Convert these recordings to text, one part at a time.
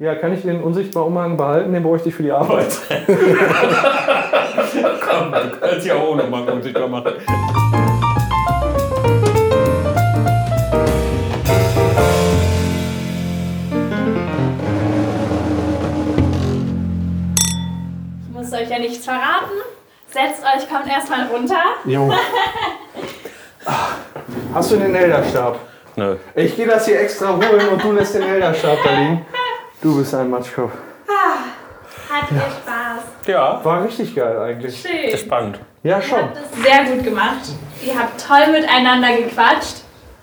Ja, kann ich den unsichtbaren Umhang behalten? Den bräuchte ich für die Arbeit. Komm, du kannst ja auch nochmal unsichtbar machen. Ich muss euch ja nichts verraten. Setzt euch, kommt erstmal runter. Jo. Hast du den Elderstab? Nö. Ich gehe das hier extra holen und du lässt den Elderstab da liegen. Du bist ein Matschkopf. Hat ihr Spaß? Ja, War richtig geil eigentlich. Schön. spannend. Ja, Ihr schon. habt es sehr gut gemacht. Ihr habt toll miteinander gequatscht.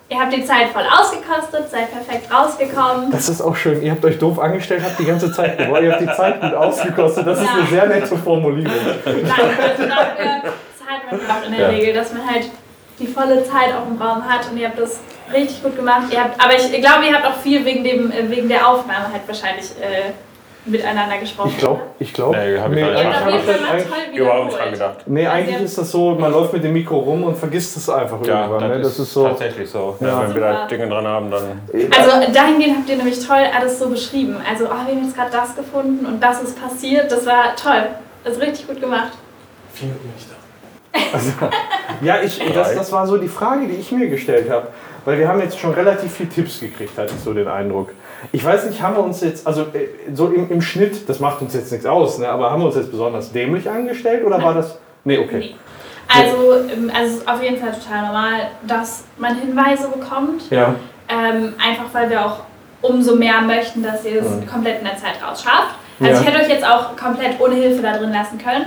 Ihr habt die Zeit voll ausgekostet, seid perfekt rausgekommen. Das ist auch schön. Ihr habt euch doof angestellt, habt die ganze Zeit gebraucht. Ihr habt die Zeit gut ausgekostet. Das ist Ja. eine sehr nette Formulierung. Nein, also dafür zahlt man auch in der Ja. Regel, dass man halt die volle Zeit auch im Raum hat und ihr habt das richtig gut gemacht. Ihr habt, aber ich glaube, ihr habt auch viel wegen, dem, äh, wegen der Aufnahme halt wahrscheinlich äh, miteinander gesprochen. Ich glaube, ich glaube. Nee, hab ich nicht eigentlich, toll Überhaupt nicht dran gedacht. nee, eigentlich Also- ist das so, man läuft mit dem Mikro rum und vergisst es einfach Ja, irgendwann. Ne? das, Das ist so. tatsächlich so. Ja. Wenn wir da. Dinge dran haben, dann. Also dahingehend habt ihr nämlich toll alles so beschrieben. Also, oh, wir haben jetzt gerade das gefunden und das ist passiert. Das war toll. Das ist richtig gut gemacht. Ja, ich, das, das war so die Frage, die ich mir gestellt habe. Weil wir haben jetzt schon relativ viel Tipps gekriegt, hatte ich so den Eindruck. Ich weiß nicht, haben wir uns jetzt, also äh, so im, im Schnitt, das macht uns jetzt nichts aus, ne, aber haben wir uns jetzt besonders dämlich angestellt oder war das. Nee, okay. Nee. Also, ähm, also es ist auf jeden Fall total normal, dass man Hinweise bekommt. Ja. Ähm, einfach weil wir auch umso mehr möchten, dass ihr es Mhm. komplett in der Zeit rausschafft. Also Ja. ich hätte euch jetzt auch komplett ohne Hilfe da drin lassen können.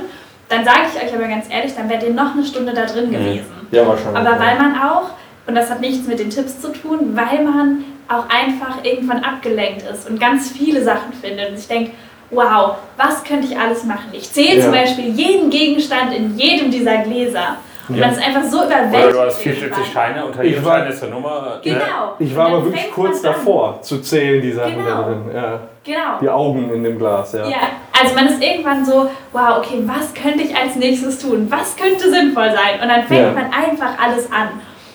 Dann sage ich euch aber ganz ehrlich, dann wärt ihr noch eine Stunde da drin gewesen. Ja, wahrscheinlich. Aber weil man auch, und das hat nichts mit den Tipps zu tun, weil man auch einfach irgendwann abgelenkt ist und ganz viele Sachen findet und sich denkt, wow, was könnte ich alles machen? Ich zähle zum Ja. Beispiel jeden Gegenstand in jedem dieser Gläser. Und Ja. man ist einfach so überwältigt. Oder du hast irgendwann. 74 Steine, unter Ich jedem war- ist eine Nummer. Genau. Ne? Ich war aber wirklich kurz an. davor zu zählen, die Sachen da Genau. drin. Ja. Genau. Die Augen in dem Glas, ja. Ja, also man ist irgendwann so, wow, okay, was könnte ich als nächstes tun? Was könnte sinnvoll sein? Und dann fängt Ja. man einfach alles an.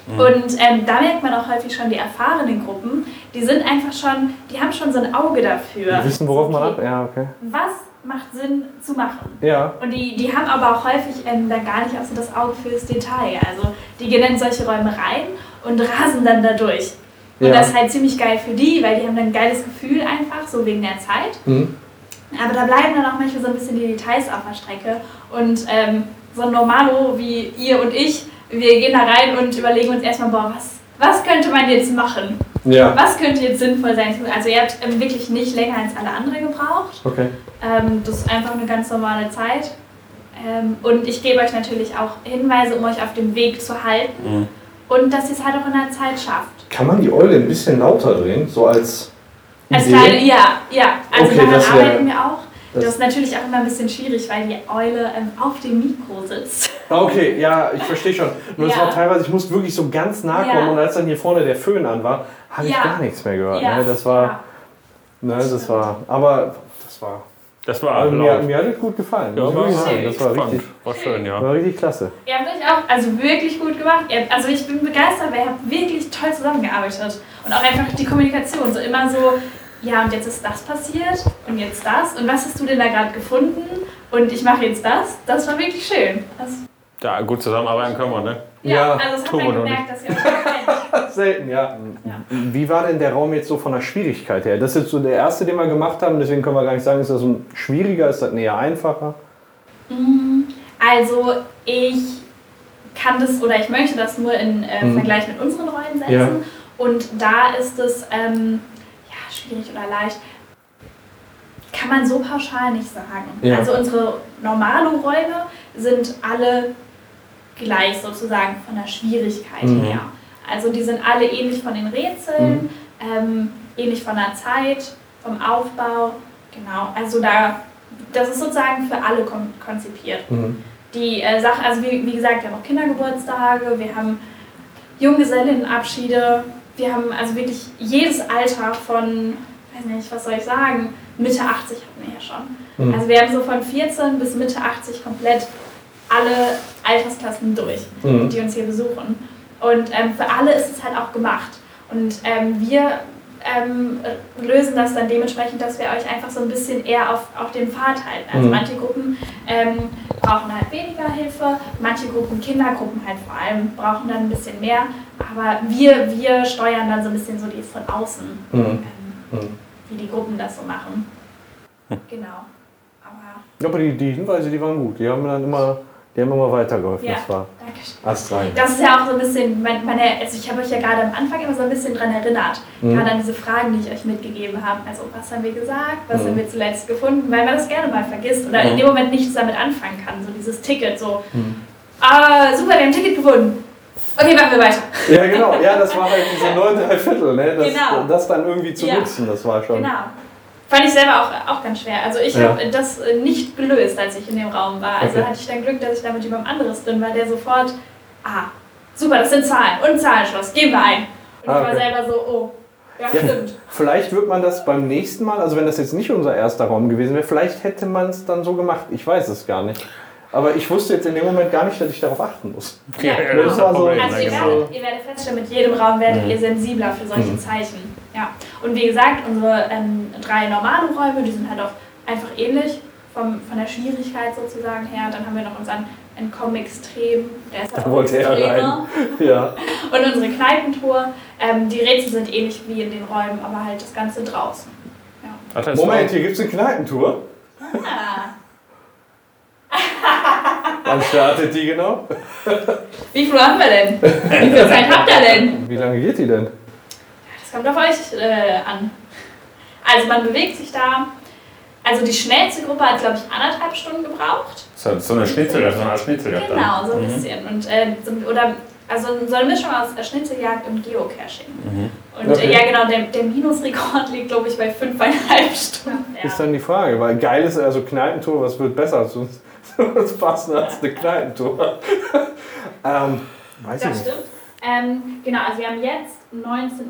Und ähm, da merkt man auch häufig schon die erfahrenen Gruppen, die sind einfach schon, die haben schon so ein Auge dafür. Die wissen, worauf man ab. Okay, Ja, okay. Was macht Sinn zu machen? Ja. Und die, die haben aber auch häufig ähm, dann gar nicht auch so das Auge fürs Detail. Also die gehen dann in solche Räume rein und rasen dann da durch. Und Ja. das ist halt ziemlich geil für die, weil die haben dann ein geiles Gefühl einfach, so wegen der Zeit. Hm. Aber da bleiben dann auch manchmal so ein bisschen die Details auf der Strecke. Und ähm, so ein Normalo wie ihr und ich, wir gehen da rein und überlegen uns erstmal, boah, was, was könnte man jetzt machen? Ja. Was könnte jetzt sinnvoll sein? Also ihr habt ähm, wirklich nicht länger als alle anderen gebraucht. Okay. Ähm, das ist einfach eine ganz normale Zeit. Ähm, und ich gebe euch natürlich auch Hinweise, um euch auf dem Weg zu halten. Mhm. Und dass ihr es halt auch in der Zeit schafft. Kann man die Eule ein bisschen lauter drehen? So als. Als kleine, ja, ja. Also Okay, daran arbeiten wir auch. Das, das- ist natürlich auch immer ein bisschen schwierig, weil die Eule ähm, auf dem Mikro sitzt. Ah, Okay, ja, ich verstehe schon. Nur es Ja. war teilweise, ich musste wirklich so ganz nah kommen Ja. und als dann hier vorne der Föhn an war, habe ich Ja. gar nichts mehr gehört. Ja, Ne? Das war, ja. ne, das war, aber das war, Das war also mir, mir hat es gut gefallen. Ja, war, wirklich sagen. Das war spannend. richtig, War schön, ja. war richtig klasse. Ihr habt euch auch also wirklich gut gemacht. Also ich bin begeistert, weil ihr habt wirklich toll zusammengearbeitet. Und auch einfach die Kommunikation. So immer so, ja und jetzt ist das passiert und jetzt das. Und was hast du denn da gerade gefunden? Und ich mache jetzt das. Das war wirklich schön. Das, Da gut zusammenarbeiten können wir, ne? ja, Ja, also das hat tun wir man noch gemerkt, dass ihr euch. Selten, ja. Ja. Wie war denn der Raum jetzt so von der Schwierigkeit her? Das ist jetzt so der erste, den wir gemacht haben, deswegen können wir gar nicht sagen, ist das ein schwieriger, ist das näher einfacher? Also ich kann das oder ich möchte das nur in äh, Mhm. Vergleich mit unseren Rollen setzen. Ja. Und da ist es ähm, ja, schwierig oder leicht. Kann man so pauschal nicht sagen. Ja. Also unsere normalen Räume sind alle gleich sozusagen von der Schwierigkeit Mhm. her. Also die sind alle ähnlich von den Rätseln, ähm, ähnlich von der Zeit, vom Aufbau. Genau, also da, das ist sozusagen für alle kon konzipiert. Mhm. Die äh, Sache, also wie, wie gesagt, wir haben auch Kindergeburtstage, wir haben Junggesellinnenabschiede, wir haben also wirklich jedes Alter von, weiß nicht, was soll ich sagen, Mitte 80 hatten wir ja schon. Mhm. Also wir haben so von 14 bis Mitte 80 komplett alle Altersklassen durch, Mhm. die uns hier besuchen. Und ähm, für alle ist es halt auch gemacht. Und ähm, wir ähm, lösen das dann dementsprechend, dass wir euch einfach so ein bisschen eher auf, auf den Pfad halten. Also Mhm. manche Gruppen ähm, brauchen halt weniger Hilfe, manche Gruppen, Kindergruppen halt vor allem, brauchen dann ein bisschen mehr. Aber wir, wir steuern dann so ein bisschen so die von außen, Mhm. ähm, Mhm. wie die Gruppen das so machen. Genau. Aber Ja, aber die, die Hinweise, die waren gut. Die haben dann immer, die haben immer weitergeholfen. ja, Das war danke schön. astrein. Das ist ja auch so ein bisschen, mein- meine, also ich habe euch ja gerade am Anfang immer so ein bisschen dran erinnert, Mhm. gerade an diese Fragen, die ich euch mitgegeben habe. Also was haben wir gesagt, was Mhm. haben wir zuletzt gefunden, weil man das gerne mal vergisst oder in Mhm. dem Moment nichts damit anfangen kann. So dieses Ticket, so, Mhm. ah, super, wir haben ein Ticket gefunden. Okay, machen wir weiter. Ja, genau. Ja, das war halt diese neun Viertel, ne? Das, Genau. das dann irgendwie zu Ja. nutzen, das war schon. Genau. Fand ich selber auch, auch ganz schwer. Also ich Ja. habe das äh, nicht gelöst, als ich in dem Raum war. Also Okay. hatte ich dann Glück, dass ich da mit jemandem anderes drin war, der sofort, ah, super, das sind Zahlen und Zahlenschloss, geben wir ein. Und Ah, ich war okay. selber so, oh, ja, Ja, stimmt. vielleicht wird man das beim nächsten Mal, also wenn das jetzt nicht unser erster Raum gewesen wäre, vielleicht hätte man es dann so gemacht. Ich weiß es gar nicht. Aber ich wusste jetzt in dem Moment gar nicht, dass ich darauf achten muss. Ja, das war so- Also Ja, ihr genau. werdet, ihr werdet feststellen, mit jedem Raum werdet Mhm. ihr sensibler für solche Mhm. Zeichen. Ja. Und wie gesagt, unsere ähm, drei normalen Räume, die sind halt auch einfach ähnlich vom, von der Schwierigkeit sozusagen her. Dann haben wir noch unseren Entkommen Extrem, der ist halt Da auch wollte er extremer. Ja. Und unsere Kneipentour, ähm, die Rätsel sind ähnlich wie in den Räumen, aber halt das Ganze draußen. Ach, das Moment, hier gibt es eine Kneipentour. Ah. Wann startet die genau? Wie viel haben wir denn? Wie viel Zeit habt ihr denn? Wie lange geht die denn? Das kommt auf euch äh, an. Also man bewegt sich da. Also die schnellste Gruppe hat, glaube ich, anderthalb Stunden gebraucht. Ist so eine Schnitzeljagd, so eine Art Schnitzeljagd. dann. Genau, so ein Mhm. bisschen. Und, äh, so, oder, also so eine Mischung aus Schnitzeljagd und Geocaching. Mhm. Und Okay. äh, ja, genau, der, der Minusrekord liegt, glaube ich, bei fünfeinhalb Stunden. Ja. Ist dann die Frage, weil geil ist also Kneipentour, was wird besser als uns? Was passender als eine Kneipentour? ähm, weiß ich Das nicht. stimmt. Ähm, genau, also wir haben jetzt 19.30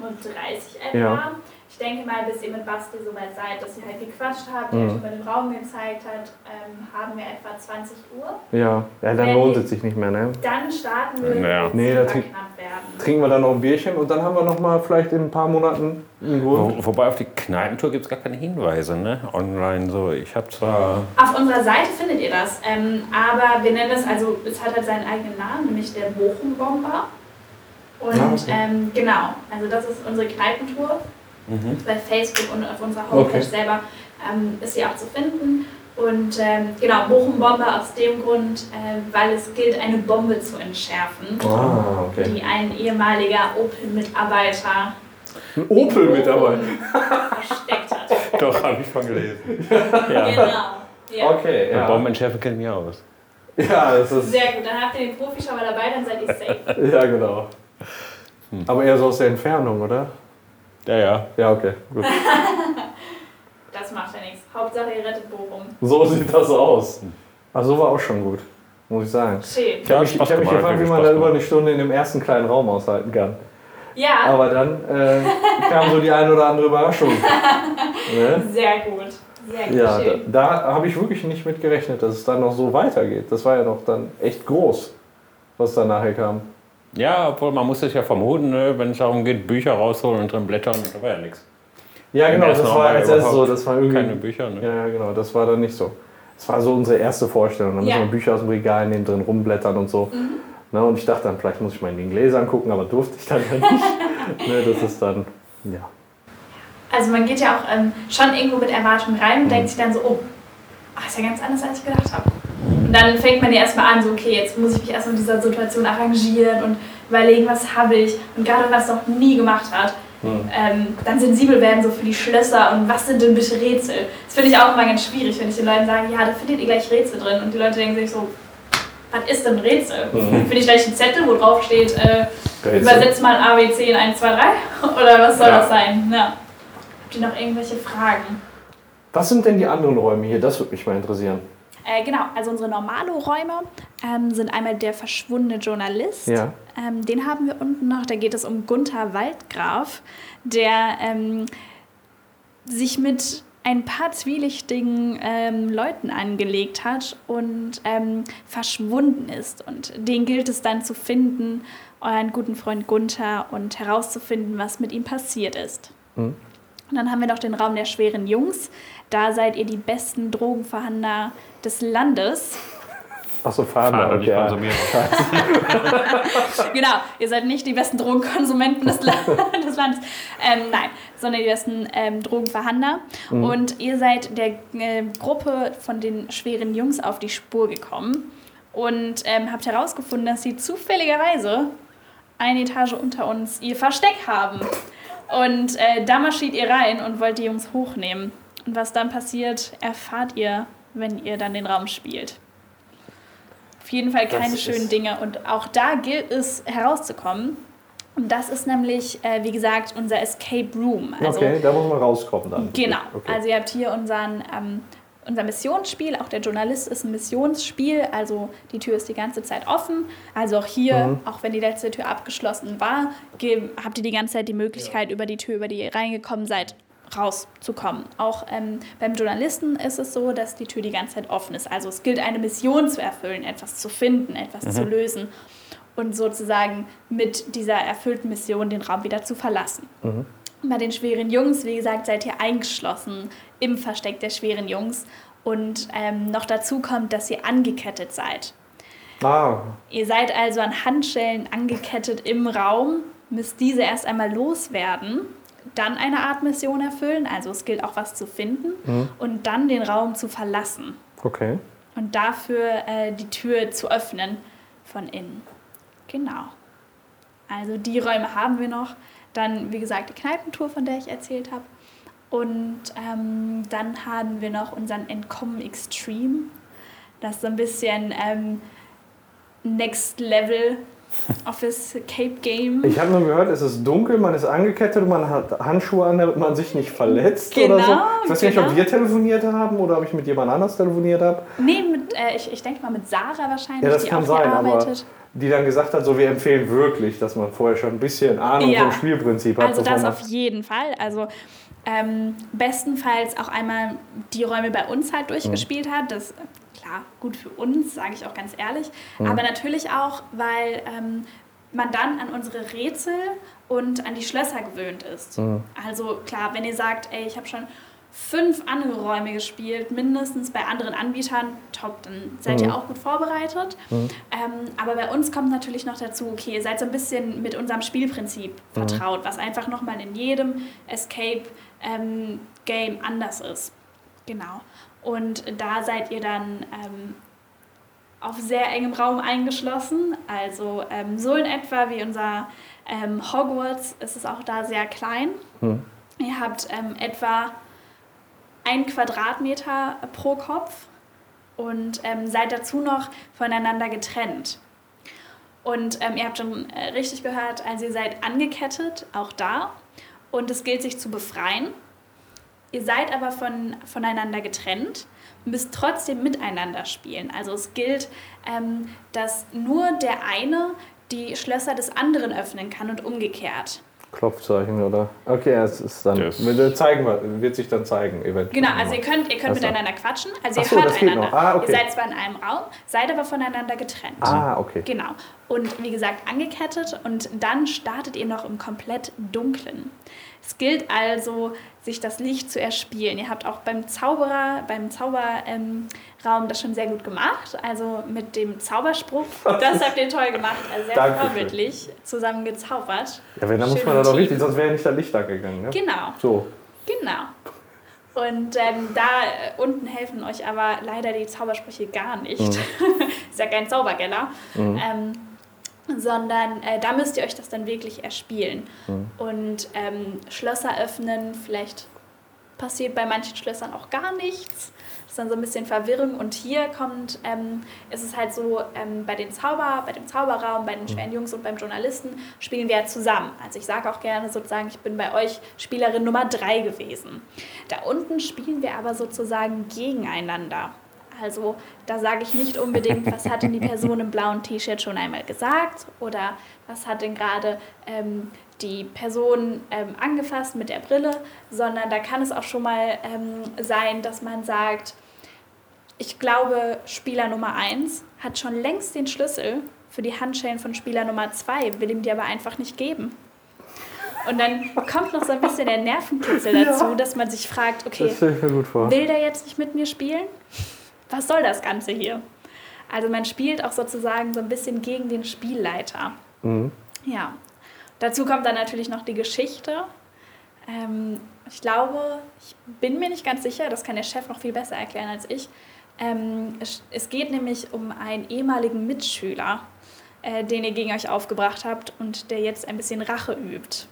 Uhr etwa. Ja. Ich denke mal, bis ihr mit Basti soweit seid, dass ihr halt gequatscht habt, Mhm. ihr euch über den Raum gezeigt habt, ähm, haben wir etwa 20 Uhr. Ja, ja dann Wenn lohnt es sich nicht mehr, ne? Dann starten wir, Ja. wird Nee, super da trink- knapp werden. Trinken wir dann noch ein Bierchen und dann haben wir noch mal vielleicht in ein paar Monaten einen Grund. Wo, wobei auf die Kneipentour gibt es gar keine Hinweise, ne? Online so. Ich habe zwar. Auf unserer Seite findet ihr das, ähm, aber wir nennen es, also es hat halt seinen eigenen Namen, nämlich der Bochum-Bomber. Und Ah, okay. ähm, genau, also das ist unsere Kneipentour. Mhm. bei Facebook und auf unserer Homepage Okay. selber ähm, ist sie auch zu finden. Und ähm, genau, Bochum-Bombe aus dem Grund, äh, weil es gilt, eine Bombe zu entschärfen, Ah, okay. die ein ehemaliger Opel-Mitarbeiter Ein Opel mit dabei. versteckt hat. Doch, habe ich von gelesen. ja. Genau. Ja. Okay, Ja. ja. Bombenentschärfen kennen mich aus. Ja, das ist. Sehr gut, dann habt ihr den Profi schon mal dabei, dann seid ihr safe. Ja, genau. Aber eher so aus der Entfernung, oder? Ja, ja. Ja, okay, gut. Das macht ja nichts. Hauptsache, ihr rettet Bochum. So sieht das aus. Ach, so war auch schon gut, muss ich sagen. Schön. Ich habe mich, hab mich gefragt, wie man da über eine Stunde in dem ersten kleinen Raum aushalten kann. Ja, Aber dann äh, kam so die eine oder andere Überraschung. Ne? sehr gut. Sehr gut, Ja, da, schön. da habe ich wirklich nicht mit gerechnet, dass es dann noch so weitergeht. Das war ja noch dann echt groß, was da nachher kam. Ja, obwohl man muss es ja vermuten, ne? wenn es darum geht, Bücher rausholen und drin blättern, da war ja nichts. Ja, genau, das war als erstes so, das war irgendwie. Keine Bücher, ne? Ja, genau, das war dann nicht so. Das war so unsere erste Vorstellung. Da müssen Ja. wir Bücher aus dem Regal nehmen, drin rumblättern und so. Mhm. Ne, und ich dachte dann, vielleicht muss ich mal in den Gläsern gucken, aber durfte ich dann ja nicht. ne, das ist dann, ja. Also man geht ja auch ähm, schon irgendwo mit Erwartungen rein Mhm. und denkt sich dann so, oh, ach, ist ja ganz anders, als ich gedacht habe. Dann fängt man ja erstmal an, so, okay, jetzt muss ich mich erstmal in dieser Situation arrangieren und überlegen, was habe ich. Und gerade wenn man es noch nie gemacht hat, Hm. ähm, dann sensibel werden so für die Schlösser und was sind denn bitte Rätsel. Das finde ich auch immer ganz schwierig, wenn ich den Leuten sage, ja, da findet ihr gleich Rätsel drin. Und die Leute denken sich so, was ist denn Rätsel? Mhm. Finde ich gleich einen Zettel, wo drauf steht, äh. Übersetzt mal ABC in 1, 2, 3? Oder was soll Ja. das sein? Ja. Habt ihr noch irgendwelche Fragen? Was sind denn die anderen Räume hier? Das würde mich mal interessieren. Äh, genau, also unsere Normalo-Räume ähm, sind einmal der verschwundene Journalist. Ja. Ähm, den haben wir unten noch, da geht es um Gunther Waldgraf, der ähm, sich mit ein paar zwielichtigen ähm, Leuten angelegt hat und ähm, verschwunden ist. Und den gilt es dann zu finden, euren guten Freund Gunther, und herauszufinden, was mit ihm passiert ist. Hm. Und dann haben wir noch den Raum der schweren Jungs. Da seid ihr die besten Drogenverhandler des Landes. Achso, Fahnder, Fahren und nicht okay. ja. genau, ihr seid nicht die besten Drogenkonsumenten des, des Landes. Ähm, nein, sondern die besten ähm, Drogenverhandler. Und ihr seid der äh, Gruppe von den schweren Jungs auf die Spur gekommen und ähm, habt herausgefunden, dass sie zufälligerweise eine Etage unter uns ihr Versteck haben. Und äh, da marschiert ihr rein und wollt die Jungs hochnehmen. Und was dann passiert, erfahrt ihr, wenn ihr dann den Raum spielt. Auf jeden Fall keine schönen Dinge. Und auch da gilt es herauszukommen. Und das ist nämlich, äh, wie gesagt, unser Escape Room. Also, okay, da muss man rauskommen dann. Genau. Okay. Also ihr habt hier unseren, ähm, unser Missionsspiel. Auch der Journalist ist ein Missionsspiel. Also die Tür ist die ganze Zeit offen. Also auch hier, Mhm. auch wenn die letzte Tür abgeschlossen war, habt ihr die ganze Zeit die Möglichkeit, über die Tür, über die ihr reingekommen seid, rauszukommen. Auch ähm, beim Journalisten ist es so, dass die Tür die ganze Zeit offen ist. Also es gilt, eine Mission zu erfüllen, etwas zu finden, etwas zu lösen und sozusagen mit dieser erfüllten Mission den Raum wieder zu verlassen. Bei den schweren Jungs, wie gesagt, seid ihr eingeschlossen im Versteck der schweren Jungs. Und ähm, noch dazu kommt, dass ihr angekettet seid. ah, Ihr seid also an Handschellen angekettet im Raum, müsst diese erst einmal loswerden, dann eine Art Mission erfüllen, also es gilt auch was zu finden, und dann den Raum zu verlassen okay. und dafür äh, die Tür zu öffnen von innen. Genau. Also die Räume haben wir noch. Dann, wie gesagt, die Kneipentour, von der ich erzählt habe. Und ähm, dann haben wir noch unseren Entkommen Extreme. Das ist so ein bisschen ähm, Next Level Office Cape Game. Ich habe nur gehört, es ist dunkel, man ist angekettet und man hat Handschuhe an, damit man sich nicht verletzt oder so. Genau, Ich weiß nicht, ob genau. wir telefoniert haben oder ob ich mit jemand anders telefoniert habe. Nee, mit, äh, ich, ich denke mal mit Sarah wahrscheinlich, Ja, das die kann auch sein, aber die dann gesagt hat, so wir empfehlen wirklich, dass man vorher schon ein bisschen Ahnung Ja. vom Spielprinzip hat. Also das auf jeden Fall. Also ähm, bestenfalls auch einmal die Räume bei uns halt durchgespielt hat. Das klar gut für uns, sage ich auch ganz ehrlich. Aber natürlich auch, weil ähm, man dann an unsere Rätsel und an die Schlösser gewöhnt ist. Also klar, wenn ihr sagt, ey, ich habe schon fünf andere Räume gespielt, mindestens bei anderen Anbietern, top, dann seid ihr auch gut vorbereitet. Ähm, aber bei uns kommt natürlich noch dazu, okay, ihr seid so ein bisschen mit unserem Spielprinzip vertraut, was einfach nochmal in jedem Escape-Game anders ist. Genau. Und da seid ihr dann ähm, auf sehr engem Raum eingeschlossen. Also ähm, so in etwa wie unser ähm, Hogwarts ist es auch da sehr klein. Ihr habt ähm, etwa ein Quadratmeter pro Kopf und ähm, seid dazu noch voneinander getrennt. Und ähm, ihr habt schon äh, richtig gehört, also ihr seid angekettet, auch da. Und es gilt sich zu befreien. Ihr seid aber von, voneinander getrennt, müsst trotzdem miteinander spielen. Also es gilt, ähm, dass nur der eine die Schlösser des anderen öffnen kann und umgekehrt. Klopfzeichen, oder? Okay, es ist dann. Das- wird, zeigen wir, wird sich dann zeigen, eventuell. Genau, also ihr könnt, ihr könnt Ach so. miteinander quatschen, also ihr so, hört einander. Ah, okay. Ihr seid zwar in einem Raum, seid aber voneinander getrennt. Ah, okay. Genau. Und wie gesagt, angekettet und dann startet ihr noch im komplett Dunklen. Es gilt also, sich das Licht zu erspielen. Ihr habt auch beim Zauberer, beim Zauberraum ähm, das schon sehr gut gemacht. Also mit dem Zauberspruch, das habt ihr toll gemacht. Also sehr vorbildlich zusammen gezaubert. Ja, wenn, dann muss Schön man da doch richtig, sonst wäre nicht das Licht angegangen. Ne? Genau. So. Genau. Und ähm, da äh, unten helfen euch aber leider die Zaubersprüche gar nicht. ist ja kein Zaubergeller. Ähm, sondern äh, da müsst ihr euch das dann wirklich erspielen. Und ähm, Schlösser öffnen, vielleicht passiert bei manchen Schlössern auch gar nichts. Das ist dann so ein bisschen Verwirrung. Und hier kommt, ähm, ist es halt so, ähm, bei den Zauber, bei dem Zauberraum, bei den schweren Jungs und beim Journalisten spielen wir ja zusammen. Also ich sage auch gerne sozusagen, ich bin bei euch Spielerin Nummer drei gewesen. Da unten spielen wir aber sozusagen gegeneinander. Also da sage ich nicht unbedingt, was hat denn die Person im blauen T-Shirt schon einmal gesagt oder was hat denn gerade ähm, die Person ähm, angefasst mit der Brille, sondern da kann es auch schon mal ähm, sein, dass man sagt, ich glaube, Spieler Nummer 1 hat schon längst den Schlüssel für die Handschellen von Spieler Nummer 2, will ihm die aber einfach nicht geben. Und dann kommt noch so ein bisschen der Nervenkitzel dazu, dass man sich fragt, okay, will der jetzt nicht mit mir spielen? Was soll das Ganze hier? Also man spielt auch sozusagen so ein bisschen gegen den Spielleiter. Mhm. Ja. Dazu kommt dann natürlich noch die Geschichte. Ähm, ich glaube, ich bin mir nicht ganz sicher, das kann der Chef noch viel besser erklären als ich. Ähm, es, es geht nämlich um einen ehemaligen Mitschüler, äh, den ihr gegen euch aufgebracht habt und der jetzt ein bisschen Rache übt.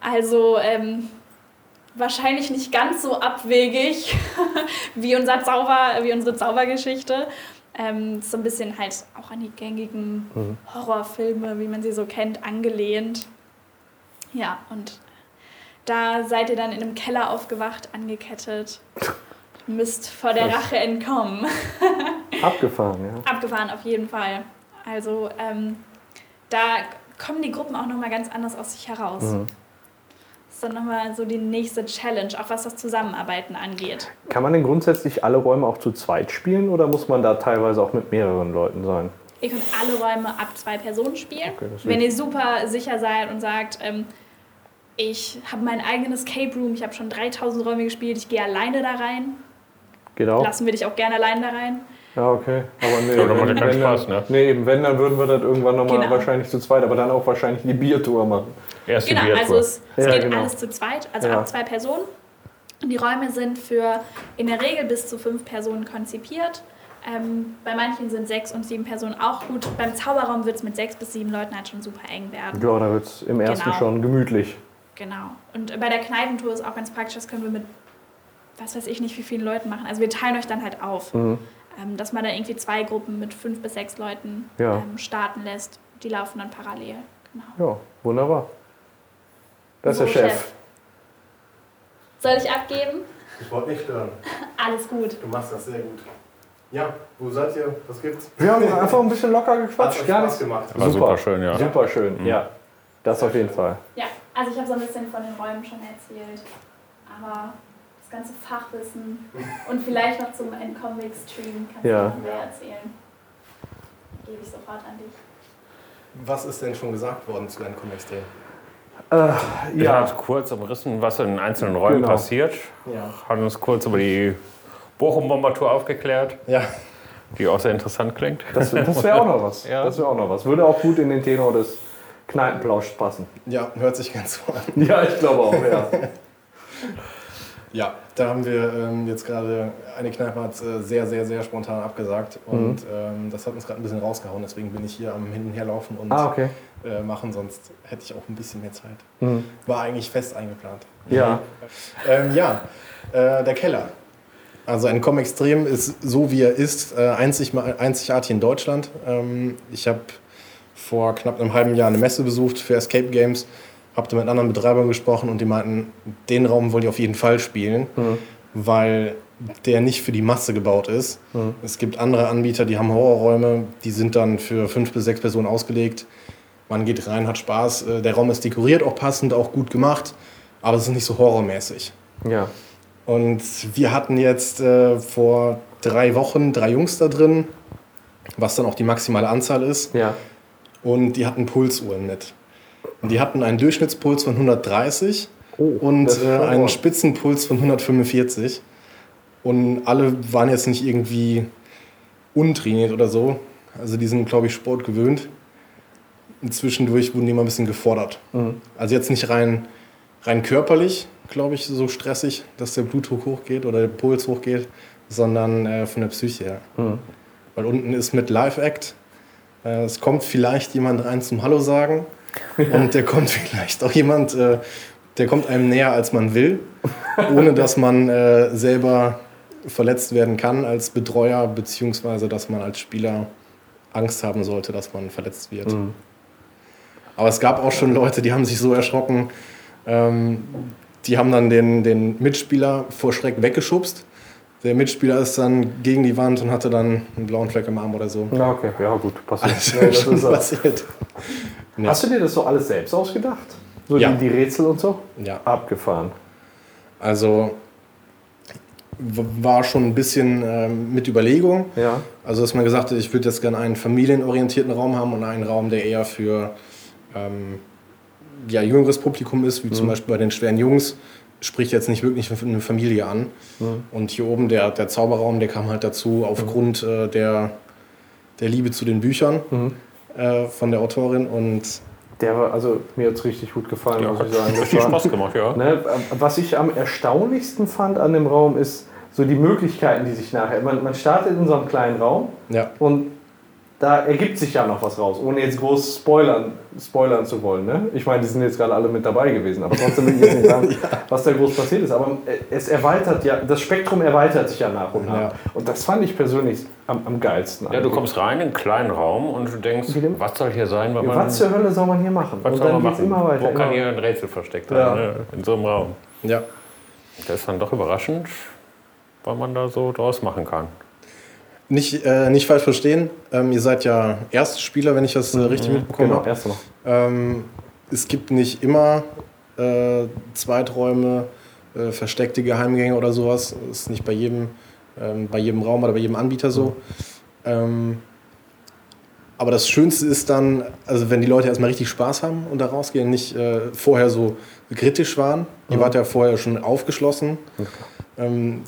Also ähm, wahrscheinlich nicht ganz so abwegig wie, unser Zauber, wie unsere Zaubergeschichte. Ähm, so ein bisschen halt auch an die gängigen Horrorfilme, wie man sie so kennt, angelehnt. Ja, und da seid ihr dann in einem Keller aufgewacht, angekettet. Müsst vor der Rache entkommen. Abgefahren, ja. Abgefahren auf jeden Fall. Also ähm, da kommen die Gruppen auch nochmal ganz anders aus sich heraus. Mhm. Das ist dann nochmal so die nächste Challenge, auch was das Zusammenarbeiten angeht. Kann man denn grundsätzlich alle Räume auch zu zweit spielen oder muss man da teilweise auch mit mehreren Leuten sein? Ihr könnt alle Räume ab zwei Personen spielen. Okay, Wenn ihr super sicher seid und sagt, ähm, ich habe mein eigenes Escape Room, ich habe schon 3000 Räume gespielt, ich gehe alleine da rein, Geht auch? lassen wir dich auch gerne alleine da rein. Ja, okay. Aber nee, Ja, dann macht ja keinen Spaß, ne? Nee, eben, wenn, dann würden wir das irgendwann nochmal Genau. wahrscheinlich zu zweit, aber dann auch wahrscheinlich die Biertour machen. Erste Genau, also es, es Ja, geht genau. alles zu zweit, also Ja. ab zwei Personen. Und Die Räume sind für in der Regel bis zu fünf Personen konzipiert. Ähm, bei manchen sind sechs und sieben Personen auch gut. Beim Zauberraum wird es mit sechs bis sieben Leuten halt schon super eng werden. Ja, da wird es im ersten Genau. schon gemütlich. Genau. Und bei der Kneipentour ist auch ganz praktisch, das können wir mit, was weiß ich nicht, wie vielen Leuten machen. Also wir teilen euch dann halt auf, Mhm. ähm, dass man dann irgendwie zwei Gruppen mit fünf bis sechs Leuten Ja. ähm, starten lässt. Die laufen dann parallel. Genau. Ja, wunderbar. Das ist So, der Chef. Soll ich abgeben? Ich wollte nicht stören. Alles gut. Du machst das sehr gut. Ja, wo seid ihr? Was gibt's? Wir haben einfach ein bisschen locker Hat gequatscht. Gar Spaß gemacht. War super schön, ja. Super schön, Mhm. ja. Das auf jeden Fall. Ja, also ich habe so ein bisschen von den Räumen schon erzählt. Aber das ganze Fachwissen und vielleicht noch zum Endcomic-Stream kannst Ja. du noch mehr erzählen. Gebe ich sofort an dich. Was ist denn schon gesagt worden zu deinem Comic-Stream? Äh, Wir haben ja, uns kurz umrissen, was in einzelnen Räumen Genau. passiert. Ja. Haben uns kurz über die Bochum-Bombertour aufgeklärt, Ja, die auch sehr interessant klingt. das, das wäre auch noch was. Ja. Das wäre auch noch was. Würde auch gut in den Tenor des Kneipenplauschs passen. ja, hört sich ganz so an. Ja, ich glaube auch, ja. Ja, da haben wir ähm, jetzt gerade, eine Kneipe hat äh, sehr, sehr, sehr spontan abgesagt und ähm, das hat uns gerade ein bisschen rausgehauen. Deswegen bin ich hier am Hintenherlaufen und Ah, okay. äh, machen, sonst hätte ich auch ein bisschen mehr Zeit. Mhm. War eigentlich fest eingeplant. Ja. Ähm, ja, äh, der Keller. Also ein Com Extrem ist so wie er ist, äh, einzig, einzigartig in Deutschland. Ähm, ich habe vor knapp einem halben Jahr eine Messe besucht für Escape Games, habe da mit anderen Betreibern gesprochen und die meinten, den Raum wollen die auf jeden Fall spielen, weil der nicht für die Masse gebaut ist. Es gibt andere Anbieter, die haben Horrorräume, die sind dann für fünf bis sechs Personen ausgelegt. Man geht rein, hat Spaß. Äh, Der Raum ist dekoriert, auch passend, auch gut gemacht, aber es ist nicht so horrormäßig. Ja. Und wir hatten jetzt äh, vor drei Wochen drei Jungs da drin, was dann auch die maximale Anzahl ist. Ja. Und die hatten Pulsuhren mit. Und die hatten einen Durchschnittspuls von 130 und das ist äh, einen. Spitzenpuls von 145. Und alle waren jetzt nicht irgendwie untrainiert oder so. Also die sind, glaube ich, Sport gewöhnt. Und zwischendurch wurden die mal ein bisschen gefordert. Mhm. Also jetzt nicht rein, rein körperlich, glaube ich, so stressig, dass der Blutdruck hochgeht oder der Puls hochgeht, sondern äh, von der Psyche her. Mhm. Weil unten ist mit Live-Act. Äh, es kommt vielleicht jemand rein zum Hallo sagen. Und der kommt vielleicht auch jemand, äh, der kommt einem näher, als man will, ohne dass man äh, selber verletzt werden kann als Betreuer, beziehungsweise dass man als Spieler Angst haben sollte, dass man verletzt wird. Mhm. Aber es gab auch schon Leute, die haben sich so erschrocken, ähm, die haben dann den, den Mitspieler vor Schreck weggeschubst. Der Mitspieler ist dann gegen die Wand und hatte dann einen blauen Fleck im Arm oder so. Na, okay. Ja, gut. Passiert. Das Ja, das ist das. passiert. Ja. Hast du dir das so alles selbst ausgedacht? So Ja. die, die Rätsel und so? Ja, Abgefahren. also war schon ein bisschen ähm, mit Überlegung. Ja. Also, dass man gesagt hat, ich würde jetzt gerne einen familienorientierten Raum haben und einen Raum, der eher für ähm, ja, jüngeres Publikum ist, wie zum Beispiel bei den schweren Jungs, spricht jetzt nicht wirklich eine Familie an. Und hier oben der, der Zauberraum, der kam halt dazu aufgrund äh, der, der Liebe zu den Büchern äh, von der Autorin. Und Der war, also mir hat es richtig gut gefallen, Ja, muss hat ich sagen. Das richtig war- Spaß gemacht, ja. Ne, was ich am erstaunlichsten fand an dem Raum ist so die Möglichkeiten, die sich nachher. Man, man startet in so einem kleinen Raum ja, und da ergibt sich ja noch was raus, ohne jetzt groß spoilern, spoilern zu wollen. Ne? Ich meine, die sind jetzt gerade alle mit dabei gewesen, aber trotzdem will ich jetzt nicht sagen, was da groß passiert ist. Aber es erweitert ja, das Spektrum erweitert sich ja nach und nach. Ja. Und das fand ich persönlich am, am geilsten. Ja, du kommst rein in einen kleinen Raum und du denkst, was soll hier sein, man, Was zur Hölle soll man hier machen? was und soll dann man machen? immer weiter. Wo kann hier ein Rätsel versteckt Ja. sein, ne? in so einem Raum. ja. Das ist dann doch überraschend, was man da so draus machen kann. Nicht, äh, nicht falsch verstehen, ähm, ihr seid ja Erstspieler, wenn ich das äh, richtig mitbekommen Genau, habe. erst noch. Ähm, es gibt nicht immer äh, Zweiträume, äh, versteckte Geheimgänge oder sowas. Das ist nicht bei jedem, ähm, bei jedem Raum oder bei jedem Anbieter so. Ähm, aber das Schönste ist dann, also wenn die Leute erstmal richtig Spaß haben und da rausgehen, nicht äh, vorher so kritisch waren. Ihr wart ja vorher schon aufgeschlossen. Ähm,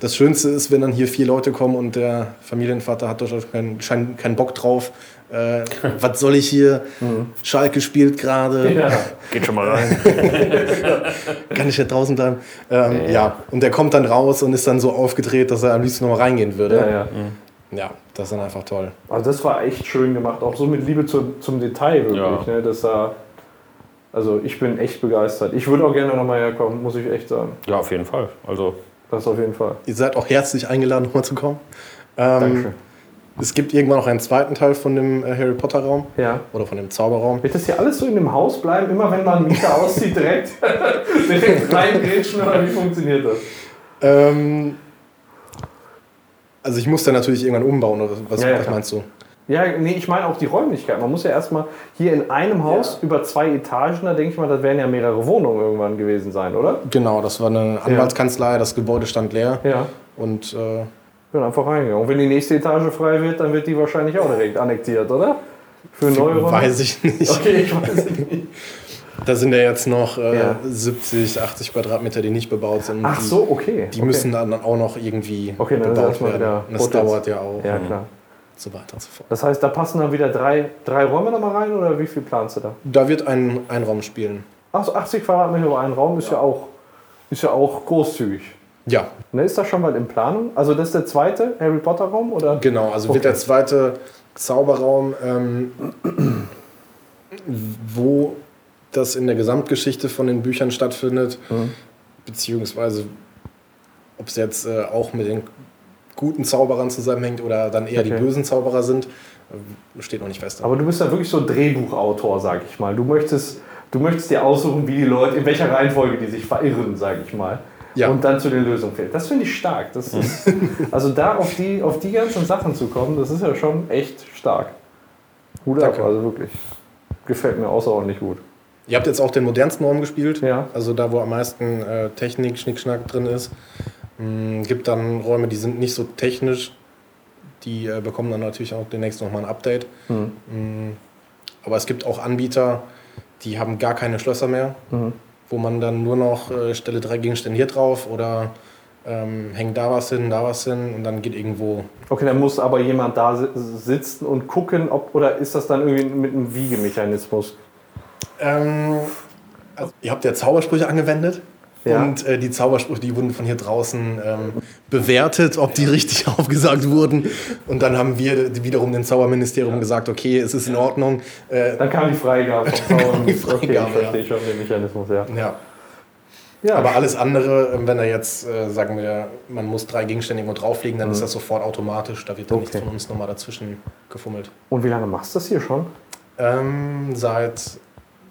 das Schönste ist, wenn dann hier vier Leute kommen und der Familienvater hat doch keinen, keinen, keinen Bock drauf. Äh, was soll ich hier? Schalke spielt gerade. Ja. Geht schon mal rein. Kann ich ja draußen bleiben? Ähm, ja. und der kommt dann raus und ist dann so aufgedreht, dass er am liebsten noch mal reingehen würde. Ja, ja. Ja, das ist dann einfach toll. Also das war echt schön gemacht, auch so mit Liebe zu, zum Detail wirklich. Ja. Ne? Das war, also ich bin echt begeistert. Ich würde auch gerne nochmal herkommen, muss ich echt sagen. Ja, auf jeden Fall. Also, Das auf jeden Fall. Ihr seid auch herzlich eingeladen, nochmal zu kommen. Ähm, Dankeschön. es gibt irgendwann noch einen zweiten Teil von dem äh, Harry Potter Raum Ja. oder von dem Zauberraum. Wird das hier alles so in dem Haus bleiben, immer wenn man Mieter auszieht, direkt, direkt reingrätschen oder wie funktioniert das? Ähm, also ich muss dann natürlich irgendwann umbauen, oder was, Ja, ja, was meinst du? Ja, nee, ich meine auch die Räumlichkeit. Man muss ja erstmal hier in einem Haus über zwei Etagen, da denke ich mal, das werden ja mehrere Wohnungen irgendwann gewesen sein, oder? Genau, das war eine Anwaltskanzlei, das Gebäude stand leer Ja. und äh, Bin einfach reingegangen. Und wenn die nächste Etage frei wird, dann wird die wahrscheinlich auch direkt annektiert, oder? Für neue Räume? weiß ich nicht. Okay, ich weiß es nicht. Da sind ja jetzt noch äh, Ja. 70, 80 Quadratmeter, die nicht bebaut sind. Ach die, so, okay. Die okay. müssen dann auch noch irgendwie Okay, bebaut werden. Und das Potenz. dauert ja auch Ja, und so weiter und so fort. Das heißt, da passen dann wieder drei, drei Räume nochmal rein oder wie viel planst du da? Da wird ein, ein Raum spielen. Ach so, 80 Quadratmeter über einen Raum ist ja, auch, ist ja auch großzügig. Ja, Ne, ist das schon mal in Planung? Also das ist der zweite Harry Potter Raum oder? genau. Also Okay. wird der zweite Zauberraum, ähm, wo das in der Gesamtgeschichte von den Büchern stattfindet, Mhm. beziehungsweise ob es jetzt äh, auch mit den guten Zauberern zusammenhängt oder dann eher die Okay. bösen Zauberer sind, äh, steht noch nicht fest. Aber du bist ja wirklich so ein Drehbuchautor, sag ich mal. Du möchtest, du möchtest dir aussuchen, wie die Leute, in welcher Reihenfolge die sich verirren, sag ich mal. Ja. Und dann zu den Lösungen fehlt. Das finde ich stark. Das ist, also da auf die, auf die ganzen Sachen zu kommen, das ist ja schon echt stark. Hut ab, also wirklich. Gefällt mir außerordentlich gut. Ihr habt jetzt auch den modernsten Raum gespielt, Ja. also da, wo am meisten äh, Technik, Schnickschnack drin ist. Mm, gibt dann Räume, die sind nicht so technisch, die äh, bekommen dann natürlich auch demnächst nochmal ein Update. Mhm. Mm, aber es gibt auch Anbieter, die haben gar keine Schlösser mehr, Mhm. wo man dann nur noch äh, stelle drei Gegenstände hier drauf oder ähm, hängt da was hin, da was hin und dann geht irgendwo. Okay, dann muss aber jemand da si- sitzen und gucken, ob, oder ist das dann irgendwie mit einem Wiegemechanismus? Ähm, also, ihr habt ja Zaubersprüche angewendet. Ja. Und äh, die Zaubersprüche, die wurden von hier draußen ähm, bewertet, ob die richtig aufgesagt wurden. Und dann haben wir wiederum dem Zauberministerium gesagt, okay, es ist in Ordnung. Äh, Dann kam die Freigabe vom Zaun. die Freigabe, okay, ich verstehe ja. schon den Mechanismus, ja. ja. ja. Aber alles andere, ähm, wenn er jetzt, äh, sagen wir, man muss drei Gegenstände irgendwo drauflegen, dann ist das sofort automatisch. Da wird dann nichts Mhm. Okay. von uns nochmal dazwischen gefummelt. Und wie lange machst du das hier schon? Ähm, seit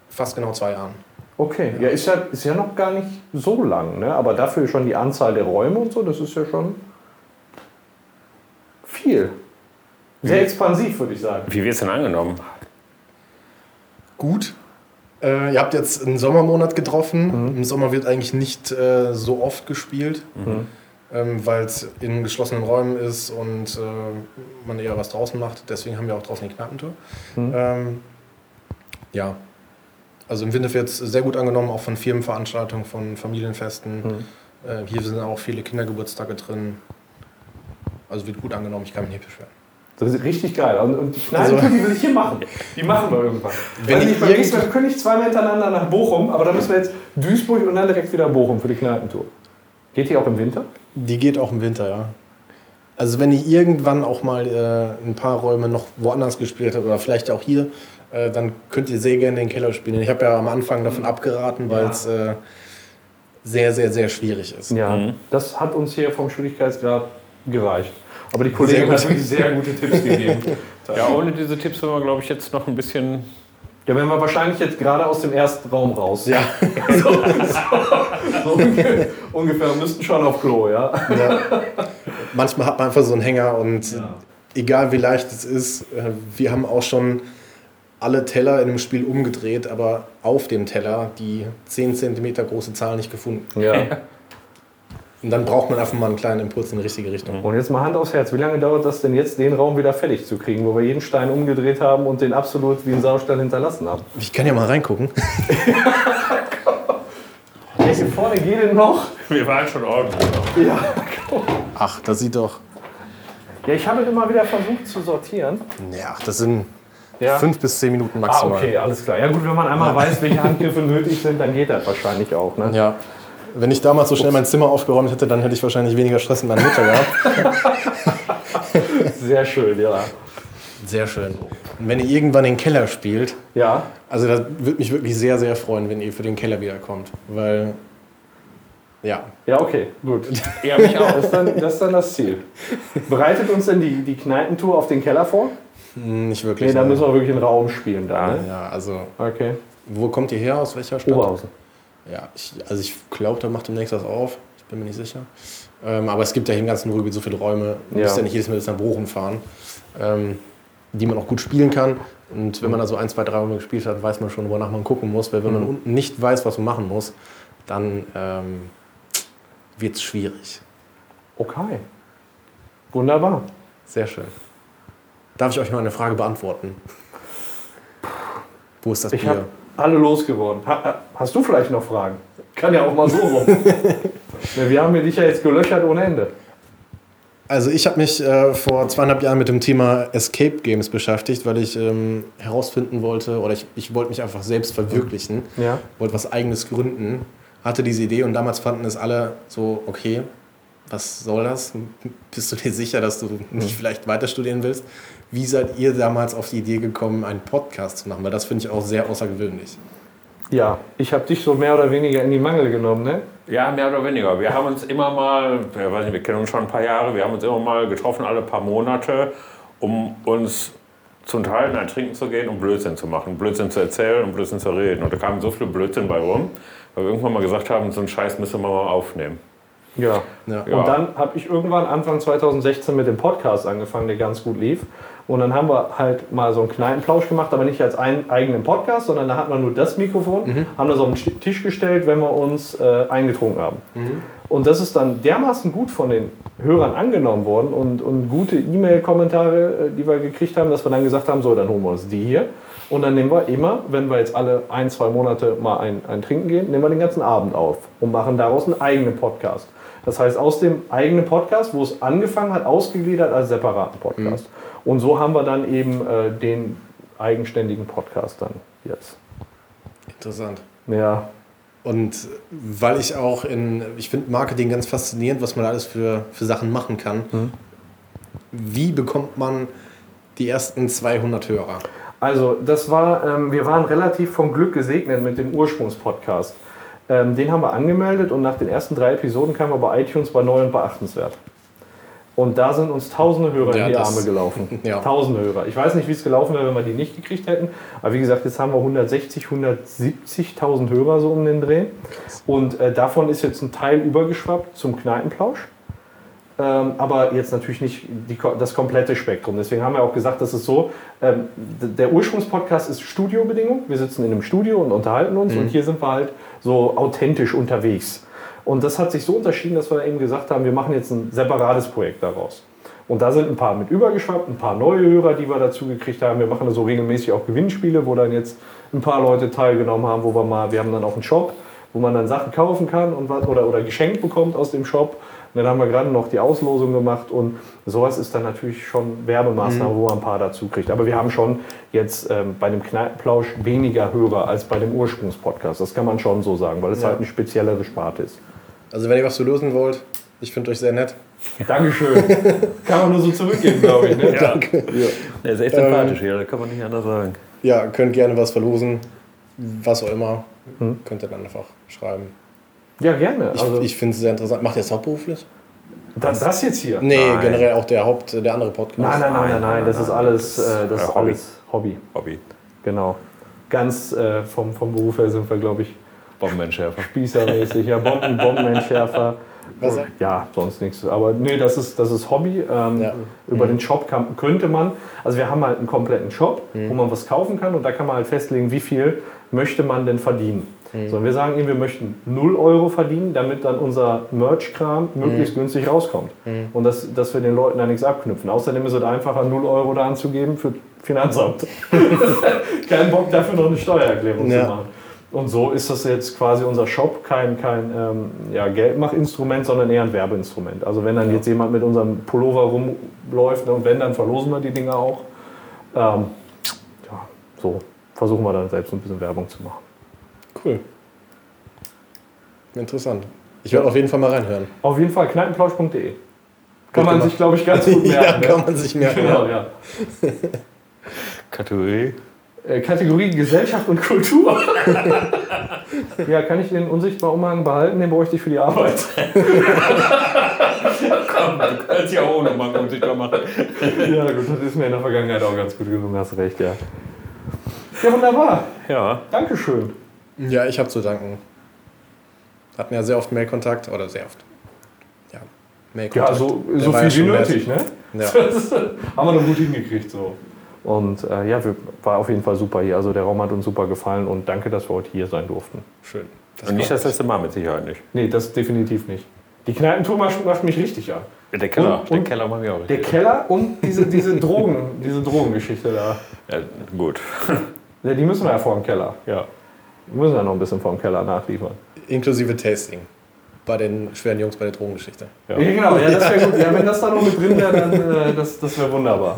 fast genau zwei Jahren. Okay, ja, ist ja, ist ja noch gar nicht so lang, ne? aber dafür schon die Anzahl der Räume und so, das ist ja schon viel. Sehr expansiv, würde ich sagen. wie wird es denn angenommen? gut. Äh, ihr habt jetzt einen Sommermonat getroffen. Im Sommer wird eigentlich nicht äh, so oft gespielt, ähm, weil es in geschlossenen Räumen ist und äh, man eher was draußen macht. Deswegen haben wir auch draußen die Kneipentour. Ähm, ja. Also im Winter wird es sehr gut angenommen, auch von Firmenveranstaltungen, von Familienfesten. Äh, hier sind auch viele Kindergeburtstage drin. Also wird gut angenommen, ich kann mich nicht beschweren. Das ist richtig geil. Und, und die Kneipentour, Also- die will ich hier machen. Die machen wir irgendwann. Wenn Weiß ich nicht, beim nächsten Mal, wir können nicht zweimal hintereinander nach Bochum, aber dann müssen wir jetzt Duisburg und dann direkt wieder Bochum für die Kneipentour. Geht die auch im Winter? Die geht auch im Winter, ja. Also wenn ihr irgendwann auch mal äh, ein paar Räume noch woanders gespielt habt oder vielleicht auch hier, äh, dann könnt ihr sehr gerne den Keller spielen. Ich habe ja am Anfang davon abgeraten, weil Ja. es äh, sehr, sehr, sehr schwierig ist. Ja, Mhm. das hat uns hier vom Schwierigkeitsgrad gereicht. Aber die Kollegin Sehr hat wirklich sehr gute Tipps gegeben. Ja, ohne diese Tipps würden wir, glaube ich, jetzt noch ein bisschen. Ja, wenn wir wahrscheinlich jetzt gerade aus dem ersten Raum raus. Ja. so, so, so ungefähr, ungefähr, wir müssten schon auf Klo, ja. Ja. Manchmal hat man einfach so einen Hänger und Ja. egal wie leicht es ist, äh, wir haben auch schon alle Teller in dem Spiel umgedreht, aber auf dem Teller die 10 cm große Zahl nicht gefunden. ja. Und dann braucht man einfach mal einen kleinen Impuls in die richtige Richtung. Und jetzt mal Hand aufs Herz. Wie lange dauert das denn jetzt, den Raum wieder fertig zu kriegen, wo wir jeden Stein umgedreht haben und den absolut wie einen Saustall hinterlassen haben? Ich kann ja mal reingucken. Hier vorne geht denn noch? Wir waren schon ordentlich. Ja. Ach, das sieht doch. Ja, ich habe immer wieder versucht zu sortieren. Ja, das sind Ja. fünf bis zehn Minuten Ah, maximal. okay, alles klar. Ja gut, wenn man einmal weiß, welche Handgriffe nötig sind, dann geht das wahrscheinlich auch. Ne? Ja. Wenn ich damals so schnell mein Zimmer aufgeräumt hätte, dann hätte ich wahrscheinlich weniger Stress mit meiner Mutter gehabt. Sehr schön, ja. Sehr schön. Und wenn ihr irgendwann den Keller spielt, Ja, also das würde mich wirklich sehr, sehr freuen, wenn ihr für den Keller wiederkommt. Weil, ja, ja, okay, gut. Ja, mich auch. Das ist dann das, ist dann das Ziel. Bereitet uns denn die, die Kneipentour auf den Keller vor? nicht wirklich. Nee, da müssen wir wirklich einen Raum spielen. Da, ne? ja, also, Okay. wo kommt ihr her? Aus welcher Stadt? Oberhausen. Ja, ich, also ich glaube, da macht demnächst was auf. Ich bin mir nicht sicher. Ähm, aber es gibt ja hier im ganzen Ruhrgebiet so viele Räume. Ihr Ja. müsst ja nicht jedes Mal bis nach Bochum fahren, ähm, die man auch gut spielen kann. Und wenn man da so ein, zwei, drei Räume gespielt hat, weiß man schon, wonach man gucken muss. Weil wenn man unten nicht weiß, was man machen muss, dann ähm, wird es schwierig. Okay. Wunderbar. Sehr schön. Darf ich euch mal eine Frage beantworten? Wo ist das Ich Bier? alle losgeworden. Ha, hast du vielleicht noch Fragen? Kann ja auch mal so rum. Ne, Wir haben dich ja jetzt gelöchert ohne Ende. Also ich habe mich äh, vor zweieinhalb Jahren mit dem Thema Escape Games beschäftigt, weil ich ähm, herausfinden wollte, oder ich, ich wollte mich einfach selbst verwirklichen, Ja. wollte was eigenes gründen, hatte diese Idee und damals fanden es alle so, okay, was soll das? Bist du dir sicher, dass du nicht vielleicht weiter studieren willst? Wie seid ihr damals auf die Idee gekommen, einen Podcast zu machen? Weil das finde ich auch sehr außergewöhnlich. Ja, ich habe dich so mehr oder weniger in die Mangel genommen, ne? Ja, mehr oder weniger. Wir haben uns immer mal, ich weiß nicht, wir kennen uns schon ein paar Jahre, wir haben uns immer mal getroffen, alle paar Monate, um uns zu unterhalten, ein Trinken zu gehen und Blödsinn zu machen. Blödsinn zu erzählen und Blödsinn zu reden. Und da kam so viel Blödsinn bei rum, weil wir irgendwann mal gesagt haben, so einen Scheiß müssen wir mal aufnehmen. Ja. Ja. Und dann habe ich irgendwann Anfang 2016 mit dem Podcast angefangen, der ganz gut lief. Und dann haben wir halt mal so einen Kneipenplausch gemacht, aber nicht als einen eigenen Podcast, sondern da hat man nur das Mikrofon, haben das auf den Sch- Tisch gestellt, wenn wir uns äh, eingetrunken haben. Und das ist dann dermaßen gut von den Hörern angenommen worden und, und gute E-Mail-Kommentare, äh, die wir gekriegt haben, dass wir dann gesagt haben, so, dann holen wir uns die hier. Und dann nehmen wir immer, wenn wir jetzt alle ein, zwei Monate mal ein, ein Trinken gehen, nehmen wir den ganzen Abend auf und machen daraus einen eigenen Podcast. Das heißt, aus dem eigenen Podcast, wo es angefangen hat, ausgegliedert als separaten Podcast. Und so haben wir dann eben äh, den eigenständigen Podcast dann jetzt. Interessant. Ja, Und weil ich auch in, ich finde Marketing ganz faszinierend, was man alles für, für Sachen machen kann. Wie bekommt man die ersten 200 Hörer? Also, das war, ähm, wir waren relativ vom Glück gesegnet mit dem Ursprungspodcast. Ähm, den haben wir angemeldet und nach den ersten drei Episoden kamen wir bei iTunes bei neu und beachtenswert. Und da sind uns tausende Hörer Ja, in die Arme gelaufen. Ja. Tausende Hörer. Ich weiß nicht, wie es gelaufen wäre, wenn wir die nicht gekriegt hätten. Aber wie gesagt, jetzt haben wir 160, 170.000 Hörer so um den Dreh. Und äh, davon ist jetzt ein Teil übergeschwappt zum Kneipenplausch. Ähm, aber jetzt natürlich nicht die, das komplette Spektrum. Deswegen haben wir auch gesagt, das ist so, ähm, der Ursprungspodcast ist Studiobedingung. Wir sitzen in einem Studio und unterhalten uns und hier sind wir halt so authentisch unterwegs. Und das hat sich so unterschieden, dass wir eben gesagt haben, wir machen jetzt ein separates Projekt daraus. Und da sind ein paar mit übergeschwappt, ein paar neue Hörer, die wir dazu gekriegt haben. Wir machen so regelmäßig auch Gewinnspiele, wo dann jetzt ein paar Leute teilgenommen haben, wo wir mal, wir haben dann auch einen Shop, wo man dann Sachen kaufen kann und was, oder, oder geschenkt bekommt aus dem Shop. Und dann haben wir gerade noch die Auslosung gemacht und sowas ist dann natürlich schon Werbemaßnahme, wo man ein paar dazu kriegt. Aber wir haben schon jetzt ähm, bei dem Kneipenplausch weniger Hörer als bei dem Ursprungspodcast. Das kann man schon so sagen, weil es Ja. halt eine speziellere Sparte ist. Also wenn ihr was verlosen wollt, ich finde euch sehr nett. Dankeschön. kann man nur so zurückgeben, glaube ich. Ne? Danke. Ja. Der ist echt Ähm, sympathisch hier, das kann man nicht anders sagen. ja, könnt gerne was verlosen. Was auch immer. Hm. Könnt ihr dann einfach schreiben. Ja, gerne. Ich, Also, ich finde es sehr interessant. Macht ihr es hauptberuflich? das, das jetzt hier? Nee, Nein. generell auch der Haupt, der andere Podcast. Nein, nein, nein, nein, nein, das nein, ist nein, alles, das ist, äh, das äh, ist Hobby. alles Hobby. Hobby. Genau. Ganz äh, vom, vom Beruf her sind wir, glaube ich, Bombenentschärfer. spießermäßig. Ja, Bomben, Bombenentschärfer. Was? Ja, sonst nichts. Aber nee, das ist, das ist Hobby. Ähm, Ja. Über den Shop kann, könnte man, also wir haben halt einen kompletten Shop, wo man was kaufen kann und da kann man halt festlegen, wie viel möchte man denn verdienen. So, und wir sagen ihnen, wir möchten 0 Euro verdienen, damit dann unser Merch-Kram möglichst günstig rauskommt. Und das, dass wir den Leuten da nichts abknüpfen. Außerdem ist es einfacher, 0 Euro da anzugeben für Finanzamt. Kein Bock dafür noch eine Steuererklärung Ja. zu machen. Und so ist das jetzt quasi unser Shop kein, kein ähm, ja, Geldmachinstrument, sondern eher ein Werbeinstrument. Also wenn dann jetzt jemand mit unserem Pullover rumläuft ne, und wenn, dann verlosen wir die Dinger auch. Ähm, ja, so versuchen wir dann selbst ein bisschen Werbung zu machen. Cool. Interessant. Ich werde auf jeden Fall mal reinhören. Auf jeden Fall kneipenplausch.de. Kann man sich, glaube ich, ganz gut merken. ja, ne? kann man sich merken. Genau, ja. Kategorie. Äh, Kategorie Gesellschaft und Kultur. ja, kann ich den unsichtbaren Umhang behalten? Den bräuchte ich für die Arbeit. Komm, du kannst ja auch nochmal unsichtbar machen. ja, gut, das ist mir in der Vergangenheit auch ganz gut gelungen, hast recht, ja. Ja, wunderbar. Ja, Dankeschön. Ja, ich habe zu danken. Hatten ja sehr oft Mailkontakt, oder sehr oft. Ja, Ja, Mailkontakt. so, Der so war viel ja wie nötig, ne? Ja. Das haben wir noch gut hingekriegt so. Und äh, ja, wir, war auf jeden Fall super hier. Also der Raum hat uns super gefallen und danke, dass wir heute hier sein durften. Schön. Das und nicht das letzte Mal mit Sicherheit nicht. Nee, das definitiv nicht. Die Kneipentour macht, macht mich richtig an. Der Keller, Und- der und- Keller macht mir auch Der richtig. Keller und diese, diese Drogen, diese Drogengeschichte da. Ja, gut. Ja, die müssen wir ja vor dem Keller. Ja. Die müssen ja noch ein bisschen vor dem Keller nachliefern. Inklusive Tasting. Bei den schweren Jungs bei der Drogengeschichte. Ja, genau, ja, das wäre gut. Ja, wenn das da noch mit drin wäre, dann äh, das, das wäre wunderbar.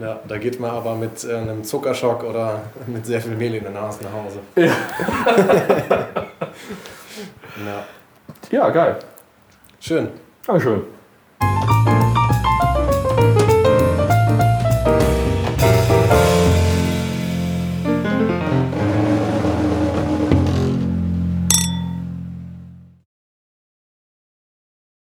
Ja, da geht man aber mit äh, einem Zuckerschock oder mit sehr viel Mehl in der Nase nach Hause. Ja. Ja, geil. Schön. Dankeschön.